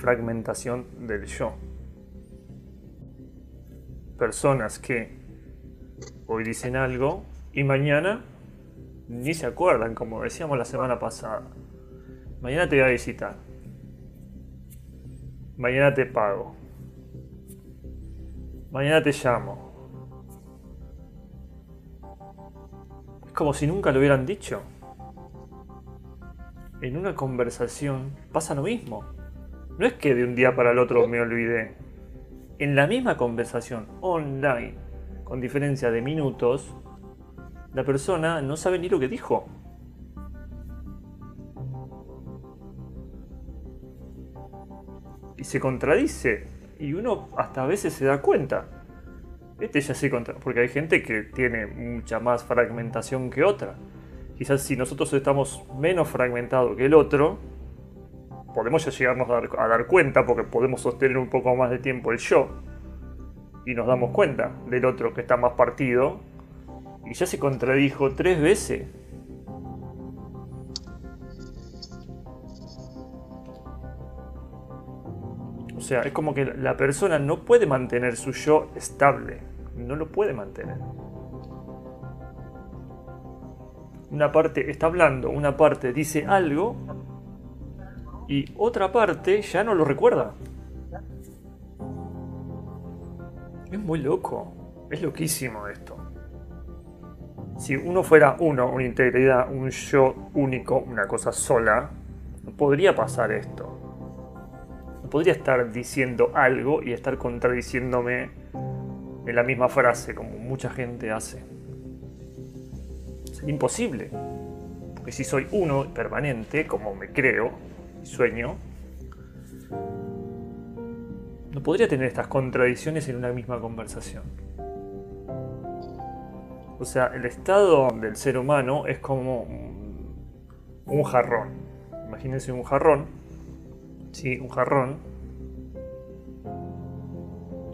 fragmentación del yo. Personas que hoy dicen algo y mañana ni se acuerdan, como decíamos la semana pasada. Mañana te voy a visitar. Mañana te pago. Mañana te llamo. Es como si nunca lo hubieran dicho. En una conversación pasa lo mismo. No es que de un día para el otro me olvidé. En la misma conversación online, con diferencia de minutos, la persona no sabe ni lo que dijo. Y se contradice. Y uno hasta a veces se da cuenta. Este ya se contra... Porque hay gente que tiene mucha más fragmentación que otra. Quizás si nosotros estamos menos fragmentados que el otro, podemos ya llegarnos a dar, a dar cuenta porque podemos sostener un poco más de tiempo el yo. Y nos damos cuenta del otro que está más partido y ya se contradijo tres veces. O sea, es como que la persona no puede mantener su yo estable. No lo puede mantener. Una parte está hablando, una parte dice algo y otra parte ya no lo recuerda. Es muy loco. Es loquísimo esto. Si uno fuera uno, una integridad, un yo único, una cosa sola, no podría pasar esto. No podría estar diciendo algo y estar contradiciéndome en la misma frase, como mucha gente hace. Es imposible. Porque si soy uno permanente, como me creo sueño, no podría tener estas contradicciones en una misma conversación. O sea, el estado del ser humano es como un jarrón. Imagínense un jarrón. Sí, un jarrón.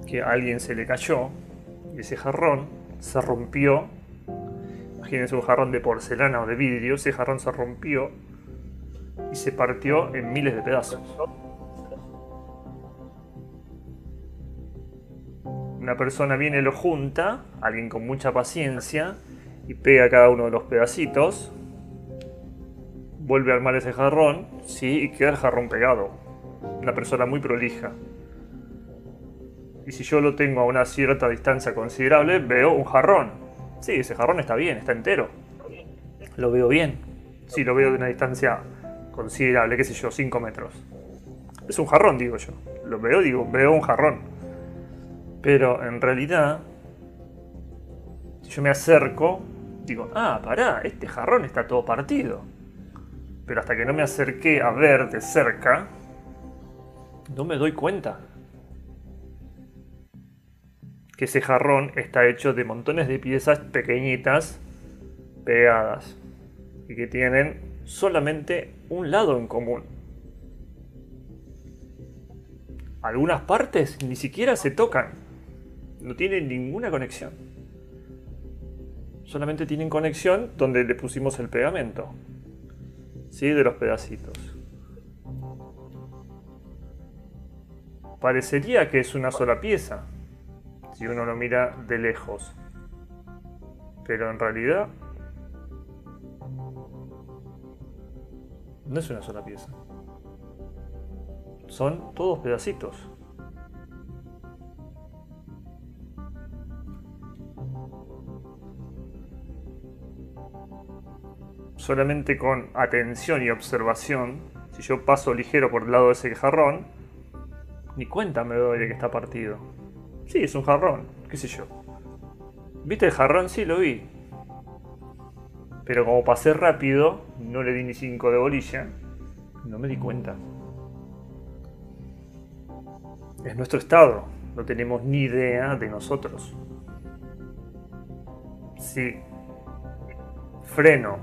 Que a alguien se le cayó. Y ese jarrón se rompió. Imagínense un jarrón de porcelana o de vidrio. Ese jarrón se rompió. Y se partió en miles de pedazos. una persona viene, lo junta, alguien con mucha paciencia, y pega cada uno de los pedacitos, vuelve a armar ese jarrón, sí, y queda el jarrón pegado. Una persona muy prolija. Y si yo lo tengo a una cierta distancia considerable, veo un jarrón. Sí, ese jarrón está bien, está entero. Lo veo bien. Sí, lo veo de una distancia considerable, qué sé yo, 5 metros. Es un jarrón, digo yo. Lo veo, digo, veo un jarrón. Pero en realidad, si yo me acerco, digo, ah, pará, este jarrón está todo partido. Pero hasta que no me acerqué a ver de cerca, no me doy cuenta que ese jarrón está hecho de montones de piezas pequeñitas pegadas y que tienen solamente un lado en común. Algunas partes ni siquiera se tocan. No tienen ninguna conexión. Solamente tienen conexión donde le pusimos el pegamento. ¿Sí? De los pedacitos. Parecería que es una sola pieza. Si uno lo mira de lejos. Pero en realidad... No es una sola pieza. Son todos pedacitos. solamente con atención y observación, si yo paso ligero por el lado de ese jarrón, ni cuenta me doy de que está partido. Sí, es un jarrón, qué sé yo. ¿Viste el jarrón? Sí, lo vi. Pero como pasé rápido, no le di ni 5 de bolilla, no me di cuenta. Es nuestro estado, no tenemos ni idea de nosotros. Si freno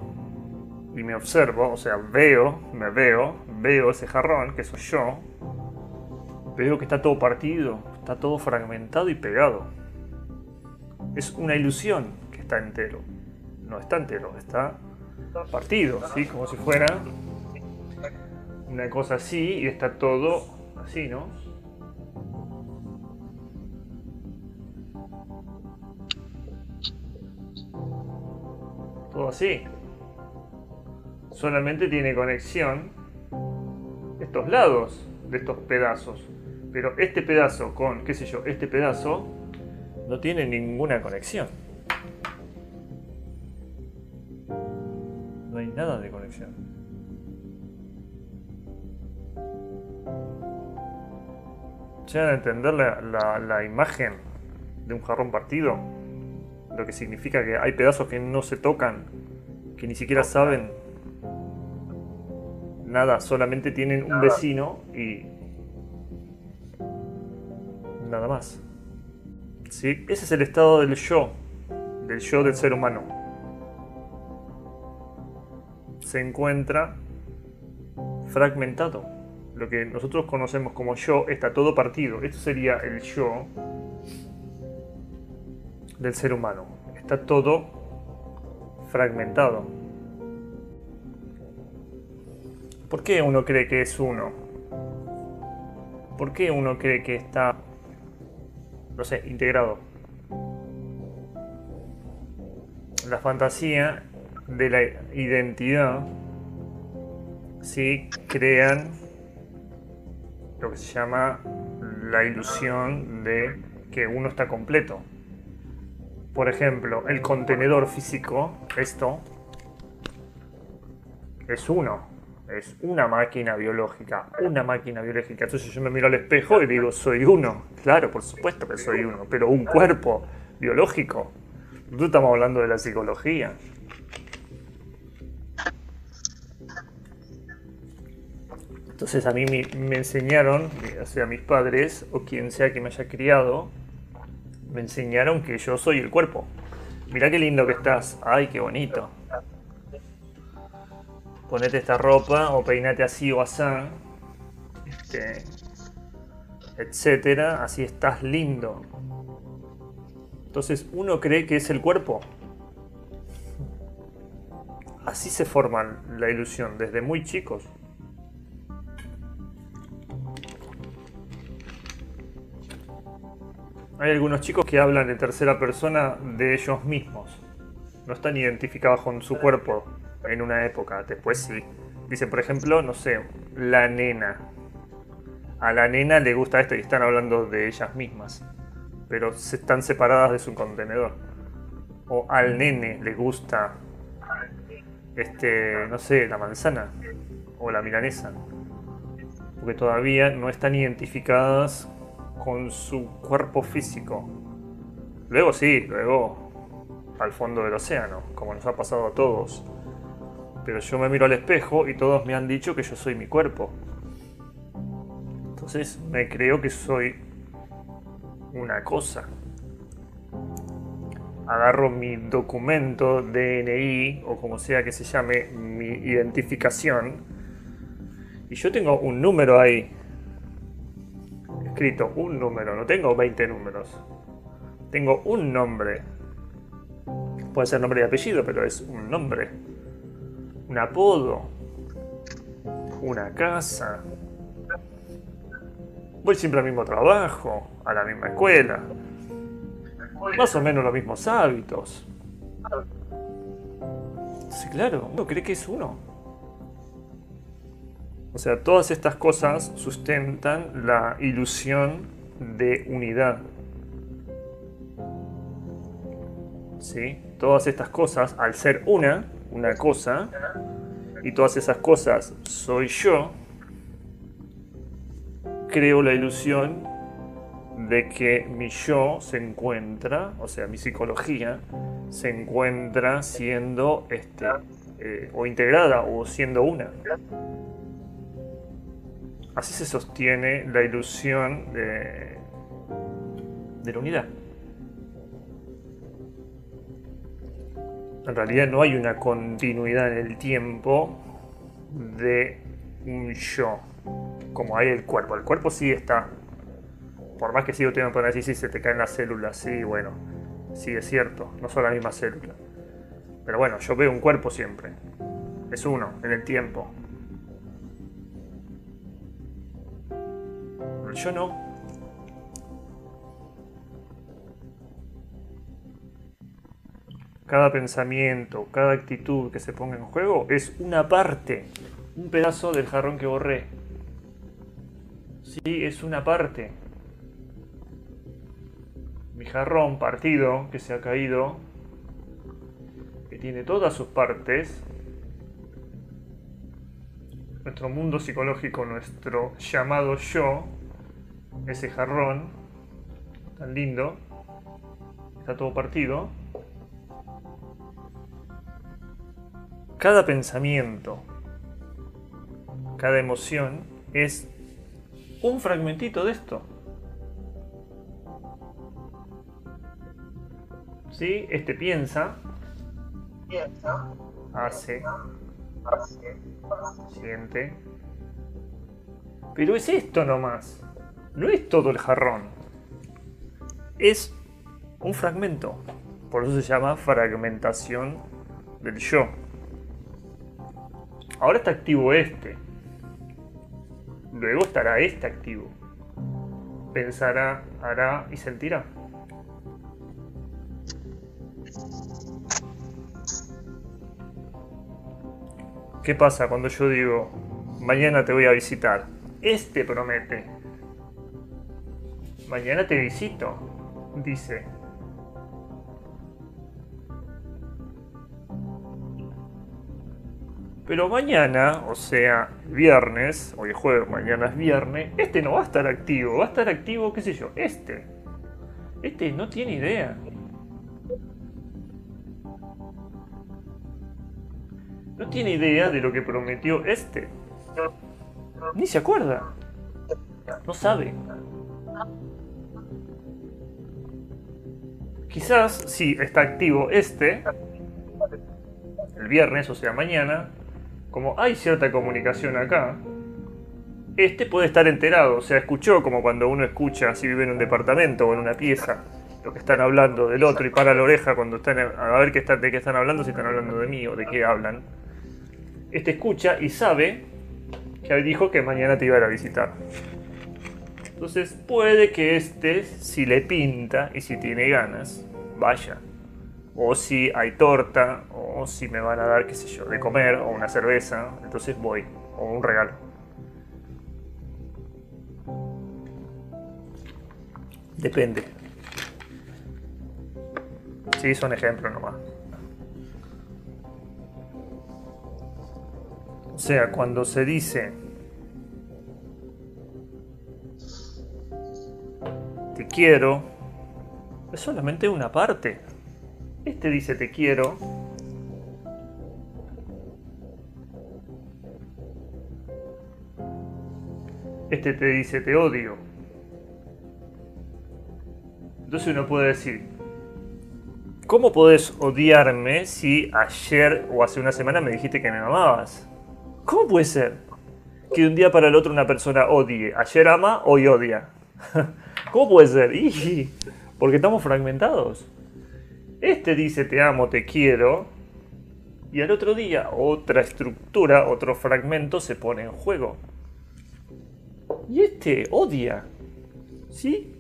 y me observo, o sea, veo, me veo, veo ese jarrón, que soy yo, veo que está todo partido, está todo fragmentado y pegado. Es una ilusión que está entero. No está entero, está partido, ¿sí? Como si fuera una cosa así y está todo Así, ¿no? Todo así. Solamente tiene conexión estos lados de estos pedazos. Pero este pedazo con, qué sé yo, este pedazo no tiene ninguna conexión. Nada de conexión. ¿Llegan a entender la, la imagen de un jarrón partido? Lo que significa que hay pedazos que no se tocan, que ni siquiera saben nada, solamente tienen un vecino y nada más. ¿Sí? Ese es el estado del yo, del yo del ser humano. Se encuentra fragmentado. Lo que nosotros conocemos como yo está todo partido. Esto sería el yo del ser humano. Está todo fragmentado. ¿Por qué uno cree que es uno? ¿Por qué uno cree que está, no sé, integrado? La fantasía de la identidad sí crean lo que se llama la ilusión de que uno está completo. Por ejemplo, el contenedor físico, esto, es uno es una máquina biológica, una máquina biológica. Entonces yo me miro al espejo y digo, soy uno. Claro, por supuesto que soy uno, pero un cuerpo biológico. No estamos hablando de la psicología. Entonces a mí me, enseñaron, o sea, mis padres o quien sea que me haya criado, me enseñaron que yo soy el cuerpo. Mirá qué lindo que estás. Ay, qué bonito ponete esta ropa o peinate así o así, este, etcétera, así estás lindo. Entonces uno cree que es el cuerpo. Así se forma la ilusión, desde muy chicos. Hay algunos chicos que hablan de tercera persona de ellos mismos. No están identificados con su cuerpo, en una época, después sí. Dicen, por ejemplo, no sé, la nena. A la nena le gusta esto y están hablando de ellas mismas, pero se están separadas de su contenedor. O al nene le gusta, este, no sé, la manzana o la milanesa, porque todavía no están identificadas con su cuerpo físico. Luego sí, luego al fondo del océano, como nos ha pasado a todos pero yo me miro al espejo y todos me han dicho que yo soy mi cuerpo. Entonces me creo que soy una cosa. Agarro mi documento DNI o como sea que se llame mi identificación y yo tengo un número ahí. Escrito un número, no tengo 20 números. Tengo un nombre. Puede ser nombre y apellido, pero es un nombre un apodo, una casa. Voy siempre al mismo trabajo, a la misma escuela. Más o menos los mismos hábitos. Sí, claro, uno cree que es uno. O sea, todas estas cosas sustentan la ilusión de unidad. ¿Sí? Todas estas cosas, al ser una, una cosa y todas esas cosas soy yo, creo la ilusión de que mi yo se encuentra, o sea, mi psicología, se encuentra siendo este, eh, o integrada o siendo una. Así se sostiene la ilusión de, la unidad. en realidad no hay una continuidad en el tiempo de un yo, como hay el cuerpo. El cuerpo sí está. Por más que sigo teniendo por decir se te caen las células, sí, bueno, sí es cierto, no son las mismas células. Pero bueno, yo veo un cuerpo siempre. Es uno, en el tiempo. Yo no. Cada pensamiento, cada actitud que se ponga en juego es una parte, un pedazo del jarrón que borré. Sí, es una parte. Mi jarrón partido que se ha caído, que tiene todas sus partes, nuestro mundo psicológico, nuestro llamado yo, ese jarrón tan lindo, está todo partido. Cada pensamiento, cada emoción es un fragmentito de esto. ¿Sí? Este piensa, hace, siente. Pero es esto nomás. No es todo el jarrón. Es un fragmento. Por eso se llama fragmentación del yo. Ahora está activo este. Luego estará este activo. Pensará, hará y sentirá. ¿Qué pasa cuando yo digo, mañana te voy a visitar? Este promete. Mañana te visito, dice. Pero mañana, o sea, viernes, hoy es jueves, mañana es viernes, este no va a estar activo, va a estar activo, qué sé yo, este. Este no tiene idea. No tiene idea de lo que prometió este. Ni se acuerda. No sabe. Quizás si está activo este, el viernes, o sea mañana, como hay cierta comunicación acá, este puede estar enterado, o sea, escuchó como cuando uno escucha si vive en un departamento o en una pieza lo que están hablando del otro y para la oreja cuando están a ver de qué están hablando, si están hablando de mí o de qué hablan. Este escucha y sabe que dijo que mañana te iba a ir a visitar. Entonces puede que este, si le pinta y si tiene ganas, vaya. O si hay torta, o si me van a dar, qué sé yo, de comer, o una cerveza, entonces voy, o un regalo. Depende. Sí, son ejemplos nomás. O sea, cuando se dice quiero, es solamente una parte. Este dice te quiero. Este te dice te odio. Entonces uno puede decir, ¿cómo podés odiarme si ayer o hace una semana me dijiste que me amabas? ¿Cómo puede ser que de un día para el otro una persona odie? Ayer ama, hoy odia. ¿Cómo puede ser? Porque estamos fragmentados. Este dice te amo, te quiero. Y al otro día otra estructura, otro fragmento se pone en juego. Y este odia. ¿Sí?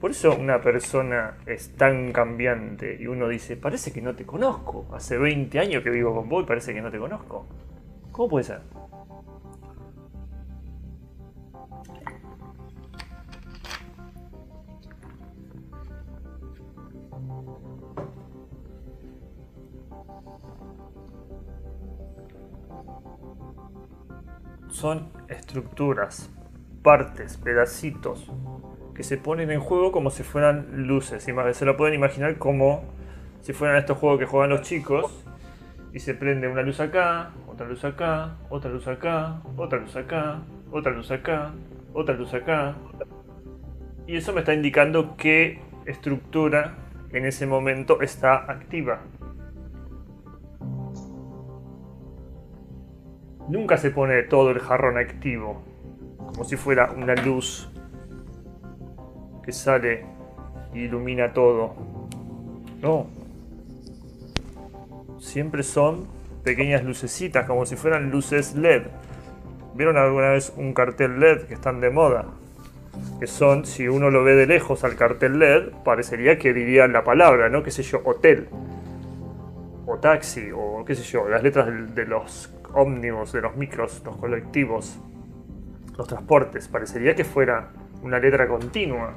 Por eso una persona es tan cambiante y uno dice, parece que no te conozco. Hace 20 años que vivo con vos y parece que no te conozco. ¿Cómo puede ser? Son estructuras, partes, pedacitos que se ponen en juego como si fueran luces. Se lo pueden imaginar como si fueran estos juegos que juegan los chicos. Y se prende una luz acá, otra luz acá, otra luz acá, otra luz acá, otra luz acá, otra luz acá. Y eso me está indicando qué estructura en ese momento está activa. Nunca se pone todo el jarrón activo, como si fuera una luz que sale y ilumina todo. No. Siempre son pequeñas lucecitas, como si fueran luces LED. ¿Vieron alguna vez un cartel LED que están de moda? Que son, si uno lo ve de lejos al cartel LED, parecería que diría la palabra, ¿no? ¿Qué sé yo? Hotel. O taxi, o qué sé yo, las letras de, los ómnibus, de los micros, los colectivos, los transportes. Parecería que fuera una letra continua,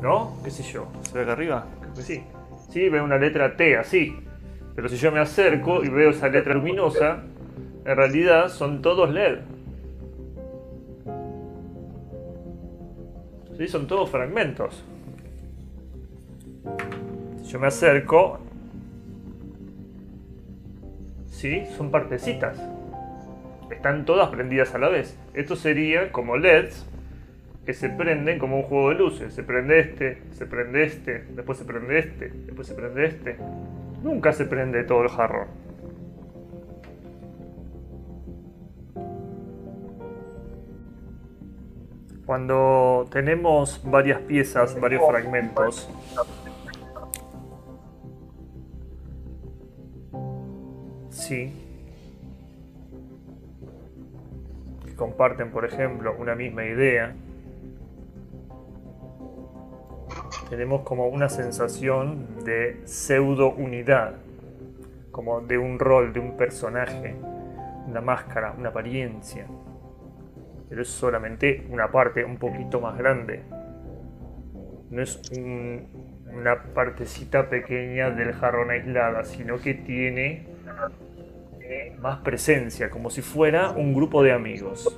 ¿no? ¿Qué sé yo? ¿Se ve acá arriba? Creo que sí. Sí, veo una letra T así. Pero si yo me acerco y veo esa letra luminosa, en realidad son todos LED. ¿Sí? Son todos fragmentos. Si yo me acerco, ¿sí? Son partecitas. Están todas prendidas a la vez. Esto sería como LEDs que se prenden como un juego de luces. Se prende este, se prende este, después se prende este, después se prende este. Nunca se prende todo el jarrón. Cuando tenemos varias piezas, varios fragmentos, sí, comparten, por ejemplo, una misma idea, tenemos como una sensación de pseudo unidad, como de un rol, de un personaje, una máscara, una apariencia pero es solamente una parte un poquito más grande. No es una partecita pequeña del jarrón aislada, sino que tiene más presencia, como si fuera un grupo de amigos.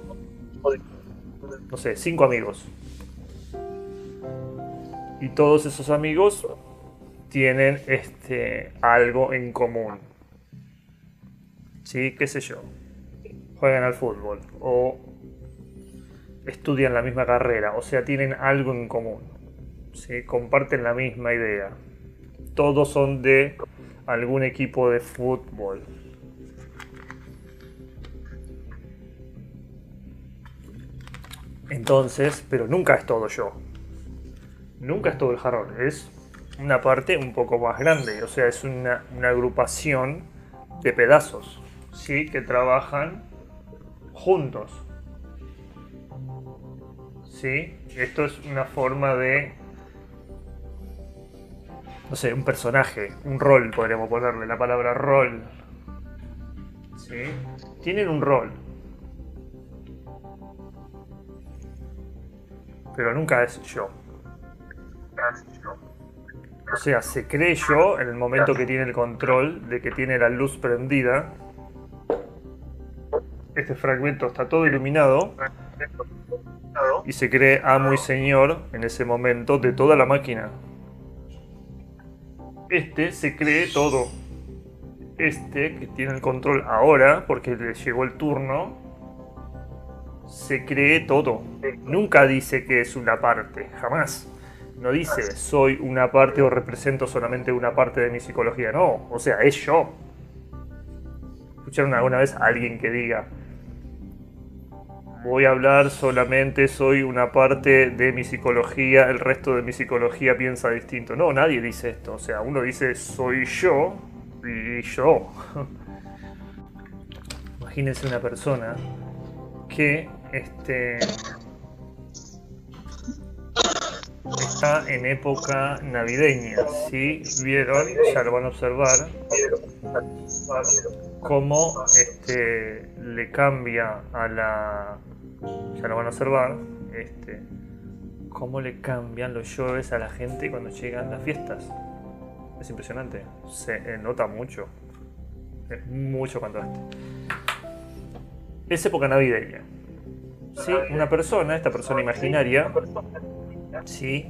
No sé, cinco amigos. Y todos esos amigos tienen este algo en común. Sí, qué sé yo. Juegan al fútbol o estudian la misma carrera, o sea, tienen algo en común, ¿sí? comparten la misma idea. Todos son de algún equipo de fútbol. Entonces, pero nunca es todo yo. Nunca es todo el jarrón, es una parte un poco más grande, o sea, es una, agrupación de pedazos, ¿sí? Que trabajan juntos. ¿sí? Esto es una forma de, no sé, un personaje, un rol, podríamos ponerle la palabra rol. ¿Sí? Tienen un rol. Pero nunca es yo. O sea, se cree yo en el momento que tiene el control de que tiene la luz prendida. Este fragmento está todo iluminado y se cree amo y señor en ese momento de toda la máquina. Este se cree todo. Este, que tiene el control ahora, porque le llegó el turno, se cree todo. Nunca dice que es una parte, jamás. No dice soy una parte o represento solamente una parte de mi psicología, no. O sea, es yo. ¿Escucharon alguna vez a alguien que diga, voy a hablar solamente, soy una parte de mi psicología, el resto de mi psicología piensa distinto. No, nadie dice esto. O sea, uno dice soy yo y yo. Imagínense una persona que este, está en época navideña. Si vieron, ya lo van a observar, cómo este, le cambia a la lo van a observar, este, cómo le cambian los shows a la gente cuando llegan las fiestas. Es impresionante, se nota mucho, es mucho contraste. Es época navideña. ¿Sí? Una persona, esta persona imaginaria, ¿sí?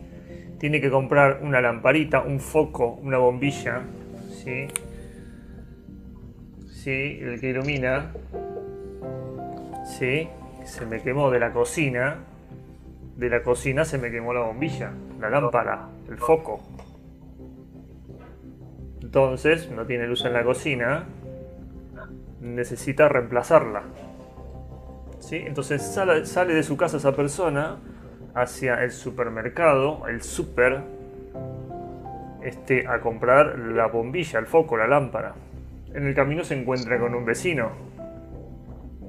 tiene que comprar una lamparita, un foco, una bombilla, ¿sí? ¿Sí? el que ilumina, ¿sí? se me quemó de la cocina, de la cocina se me quemó la bombilla, la lámpara, el foco. Entonces, no tiene luz en la cocina, necesita reemplazarla. Entonces sale, sale de su casa esa persona hacia el supermercado, el super, este, a comprar la bombilla, el foco, la lámpara. En el camino se encuentra con un vecino.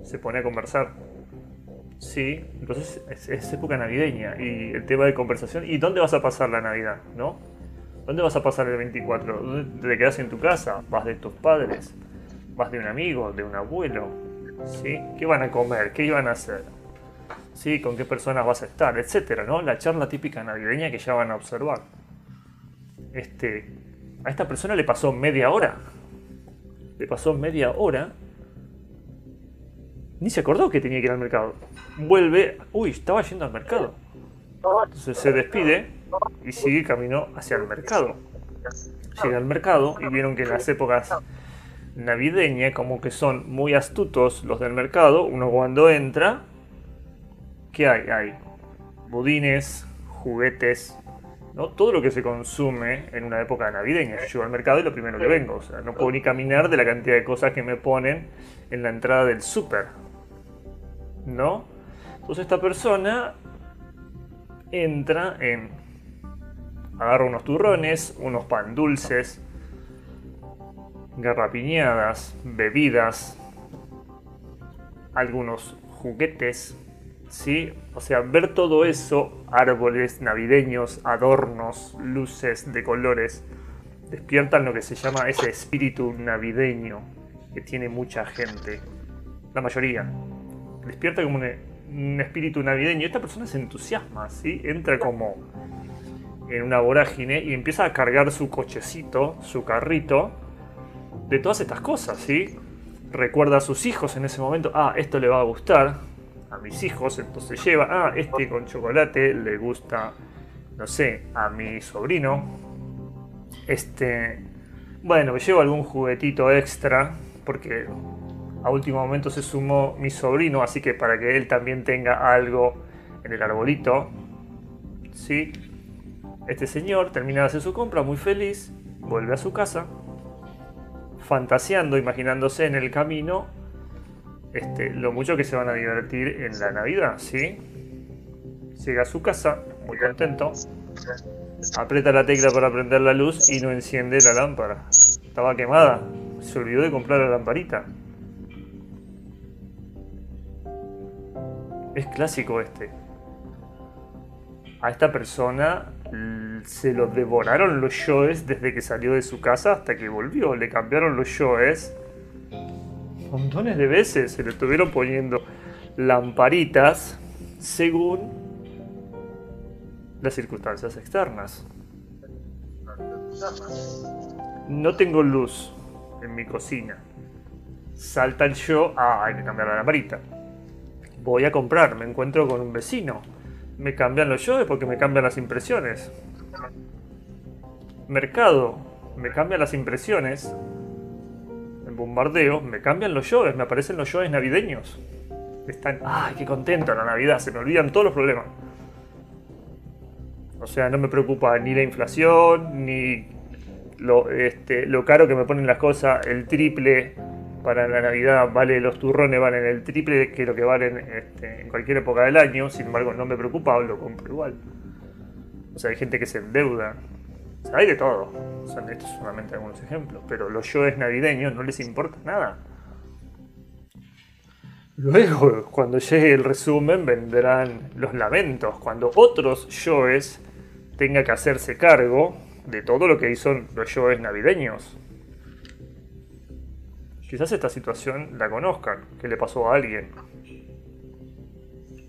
Se pone a conversar Sí, entonces es, época navideña y el tema de conversación. ¿Y dónde vas a pasar la Navidad? ¿No? ¿Dónde vas a pasar el 24? ¿Dónde te quedas en tu casa? ¿Vas de tus padres? ¿Vas de un amigo? ¿De un abuelo? ¿Qué van a comer? ¿Qué iban a hacer? ¿Con qué personas vas a estar? Etcétera, ¿no? La charla típica navideña que ya van a observar. Este, a esta persona le pasó media hora. Le pasó media hora. Ni se acordó que tenía que ir al mercado. Vuelve. Uy, estaba yendo al mercado. Entonces se despide y sigue camino hacia el mercado. Llega al mercado y vieron que en las épocas navideñas, como que son muy astutos los del mercado, uno cuando entra, ¿qué hay? Hay budines, juguetes, ¿no? Todo lo que se consume en una época navideña. Yo llego al mercado y lo primero que vengo. O sea, no puedo ni caminar de la cantidad de cosas que me ponen en la entrada del súper. ¿No? Entonces esta persona entra en... Agarra unos turrones, unos pan dulces, garrapiñadas, bebidas, algunos juguetes, ¿sí? O sea, ver todo eso, árboles navideños, adornos, luces de colores, despiertan lo que se llama ese espíritu navideño que tiene mucha gente, la mayoría. Despierta como un, espíritu navideño. Esta persona se entusiasma, ¿sí? Entra como en una vorágine y empieza a cargar su cochecito, su carrito, de todas estas cosas, ¿sí? Recuerda a sus hijos en ese momento, ah, esto le va a gustar, a mis hijos, entonces lleva, ah, este con chocolate le gusta, no sé, a mi sobrino. Este, bueno, llevo algún juguetito extra, porque a último momento se sumó mi sobrino, así que para que él también tenga algo en el arbolito. ¿Sí? Este señor termina de hacer su compra muy feliz, vuelve a su casa, fantaseando, imaginándose en el camino este, lo mucho que se van a divertir en la Navidad, ¿sí? Llega a su casa, muy contento, aprieta la tecla para prender la luz y no enciende la lámpara. Estaba quemada, se olvidó de comprar la lamparita. Es clásico este. A esta persona se lo devoraron los yoes desde que salió de su casa hasta que volvió. Le cambiaron los yoes montones de veces se le estuvieron poniendo lamparitas según las circunstancias externas. No tengo luz en mi cocina. Salta el yo, ah, hay que cambiar la lamparita. Voy a comprar, me encuentro con un vecino. Me cambian los yo porque me cambian las impresiones. Mercado, me cambian las impresiones bombardeo, me cambian los yoes, me aparecen los yoes navideños. Están, ¡ay, qué contento la Navidad! Se me olvidan todos los problemas. O sea, no me preocupa ni la inflación, ni lo, este, lo caro que me ponen las cosas, el triple para la Navidad, vale los turrones valen el triple que lo que valen este, en cualquier época del año, sin embargo no me preocupa, lo compro igual. O sea, hay gente que se endeuda hay de todo. Son estos solamente algunos ejemplos. Pero los yoes navideños no les importa nada. Luego, cuando llegue el resumen, vendrán los lamentos. Cuando otros yoes tengan que hacerse cargo de todo lo que hizo los yoes navideños. Quizás esta situación la conozcan, que le pasó a alguien.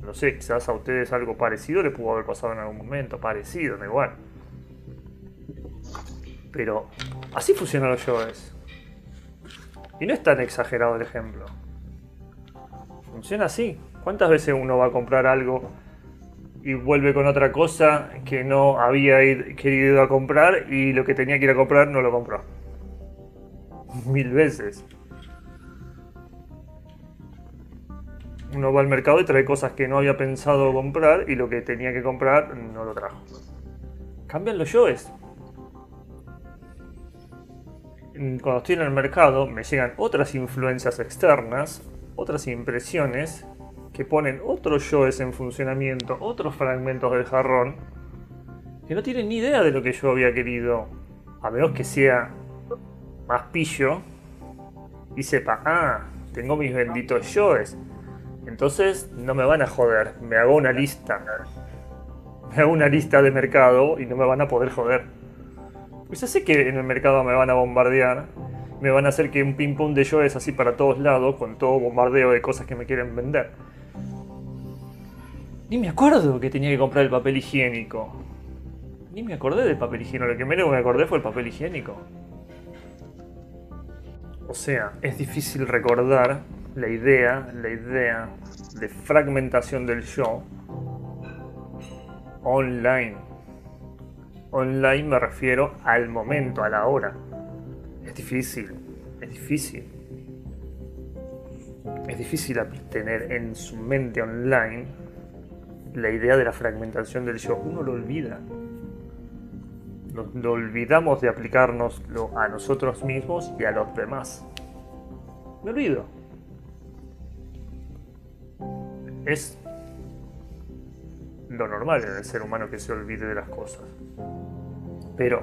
No sé, quizás a ustedes algo parecido le pudo haber pasado en algún momento, parecido, da igual. Pero así funcionan los yoes. Y no es tan exagerado el ejemplo. Funciona así. ¿Cuántas veces uno va a comprar algo y vuelve con otra cosa que no había querido a comprar y lo que tenía que ir a comprar no lo compró? Mil veces. Uno va al mercado y trae cosas que no había pensado comprar y lo que tenía que comprar no lo trajo. Cambian los yoes cuando estoy en el mercado me llegan otras influencias externas, otras impresiones que ponen otros yoes en funcionamiento, otros fragmentos del jarrón, que no tienen ni idea de lo que yo había querido, a menos que sea más pillo y sepa, ah, tengo mis benditos yoes. Entonces no me van a joder, me hago una lista. Me hago una lista de mercado y no me van a poder joder. Pues ya sé que en el mercado me van a bombardear, me van a hacer que un ping pong de yo es así para todos lados, con todo bombardeo de cosas que me quieren vender. Ni me acuerdo que tenía que comprar el papel higiénico. Ni me acordé del papel higiénico, lo que menos me acordé fue el papel higiénico. O sea, es difícil recordar la idea, la idea de fragmentación del yo online. Online me refiero al momento, a la hora. Es difícil, es difícil. Es difícil tener en su mente online la idea de la fragmentación del yo. Uno lo olvida. Lo, olvidamos de aplicárnoslo a nosotros mismos y a los demás. Me olvido. Es lo normal en el ser humano que se olvide de las cosas. Pero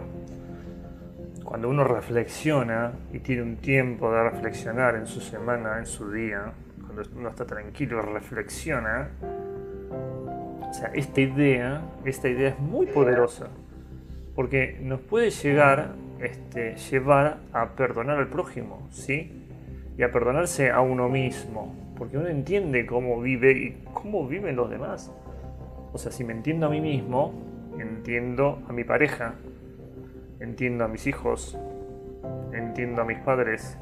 cuando uno reflexiona y tiene un tiempo de reflexionar en su semana, en su día, cuando uno está tranquilo reflexiona, o sea, esta idea, esta idea es muy poderosa porque nos puede llegar, este, llevar a perdonar al prójimo, ¿sí? Y a perdonarse a uno mismo, porque uno entiende cómo vive y cómo viven los demás. O sea, si me entiendo a mí mismo, entiendo a mi pareja, entiendo a mis hijos, entiendo a mis padres,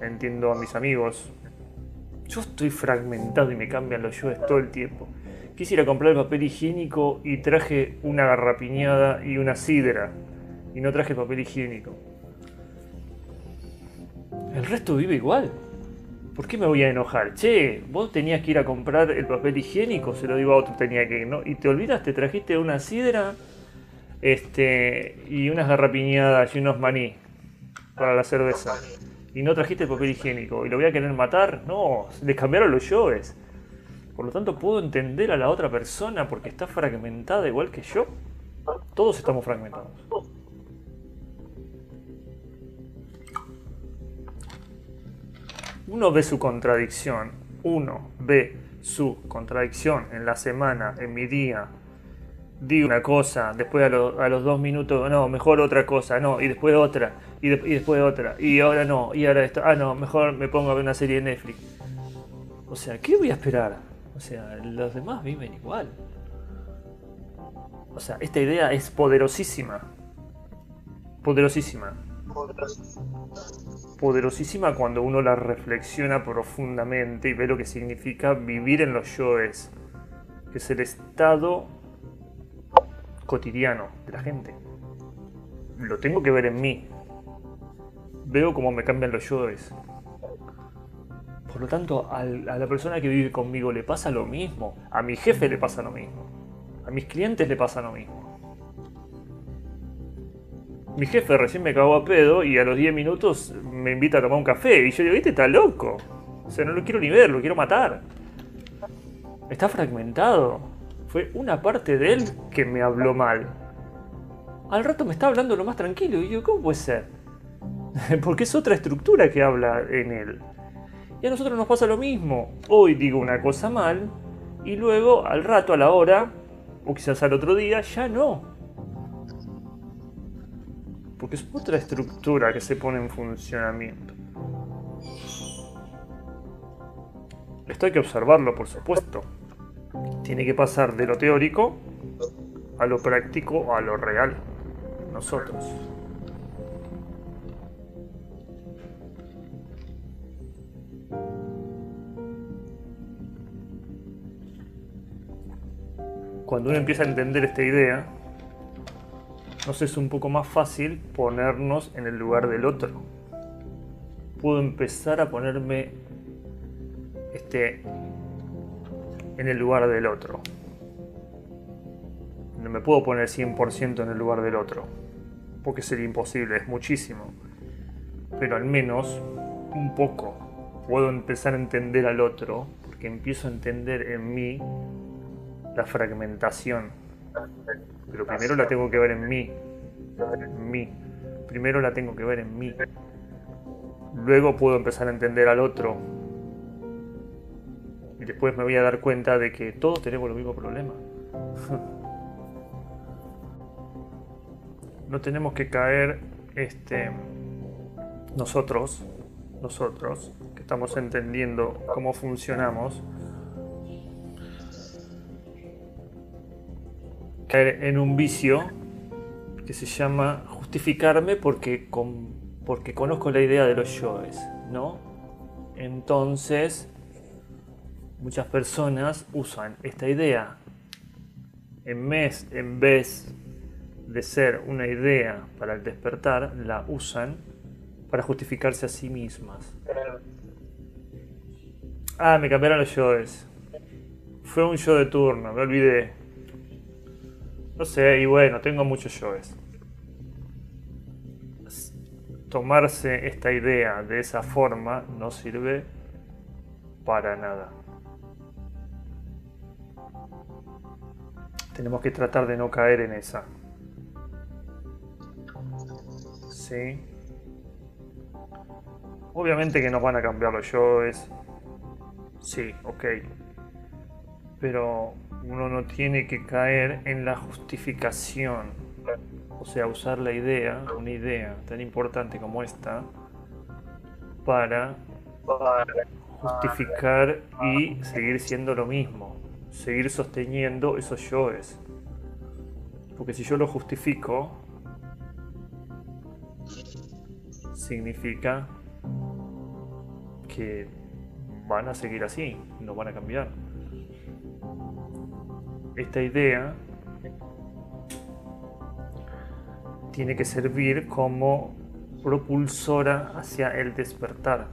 entiendo a mis amigos. Yo estoy fragmentado y me cambian los yoes todo el tiempo. Quisiera comprar el papel higiénico y traje una garrapiñada y una sidra. Y no traje papel higiénico. El resto vive igual. ¿Por qué me voy a enojar? Che, vos tenías que ir a comprar el papel higiénico, se lo digo a otro, tenía que ir, ¿no? Y te olvidas, te trajiste una sidra este, y unas garrapiñadas y unos maní para la cerveza. Y no trajiste el papel higiénico. ¿Y lo voy a querer matar? No, les cambiaron los yoes. Por lo tanto, puedo entender a la otra persona porque está fragmentada igual que yo. Todos estamos fragmentados. Uno ve su contradicción, uno ve su contradicción en la semana, en mi día. Digo una cosa, después a, los dos minutos, no, mejor otra cosa, no, y después otra, y, y, después otra, y ahora no, y ahora esto, ah, no, mejor me pongo a ver una serie de Netflix. O sea, ¿qué voy a esperar? O sea, los demás viven igual. O sea, esta idea es poderosísima. Poderosísima. Poderosísima cuando uno la reflexiona profundamente y ve lo que significa vivir en los yoes, que es el estado cotidiano de la gente. Lo tengo que ver en mí. Veo cómo me cambian los yoes. Por lo tanto, a la persona que vive conmigo le pasa lo mismo. A mi jefe le pasa lo mismo. A mis clientes le pasa lo mismo. Mi jefe recién me cagó a pedo y a los 10 minutos me invita a tomar un café. Y yo digo, este está loco. O sea, no lo quiero ni ver, lo quiero matar. Está fragmentado. Fue una parte de él que me habló mal. Al rato me está hablando lo más tranquilo. Y yo, ¿cómo puede ser? Porque es otra estructura que habla en él. Y a nosotros nos pasa lo mismo. Hoy digo una cosa mal y luego al rato, a la hora, o quizás al otro día, ya no. Porque es otra estructura que se pone en funcionamiento. Esto hay que observarlo, por supuesto. Tiene que pasar de lo teórico a lo práctico a lo real. Nosotros. cuando uno empieza a entender esta idea, nos es un poco más fácil ponernos en el lugar del otro. Puedo empezar a ponerme este, en el lugar del otro. No me puedo poner 100% en el lugar del otro, porque sería imposible, es muchísimo. Pero al menos un poco puedo empezar a entender al otro, porque empiezo a entender en mí la fragmentación. Pero primero la tengo que ver en mí. En mí. Primero la tengo que ver en mí. Luego puedo empezar a entender al otro. Y después me voy a dar cuenta de que todos tenemos los mismos problemas. no tenemos que caer este, nosotros, nosotros, que estamos entendiendo cómo funcionamos, caer en un vicio que se llama justificarme porque, porque conozco la idea de los yoes, ¿no? Entonces, muchas personas usan esta idea en, mes, en vez de ser una idea para el despertar, la usan para justificarse a sí mismas. Ah, me cambiaron los yoes. Fue un show de turno, me olvidé. No sé, y bueno, tengo muchos yoes. Tomarse esta idea de esa forma no sirve para nada. Tenemos que tratar de no caer en esa. ¿sí? Obviamente que nos van a cambiar los yoes. Sí, ok. Pero uno no tiene que caer en la justificación. O sea, usar la idea, una idea tan importante como esta, para justificar y seguir siendo lo mismo. Seguir sosteniendo esos yoes. Porque si yo lo justifico, significa que van a seguir así, no van a cambiar. Esta idea tiene que servir como propulsora hacia el despertar.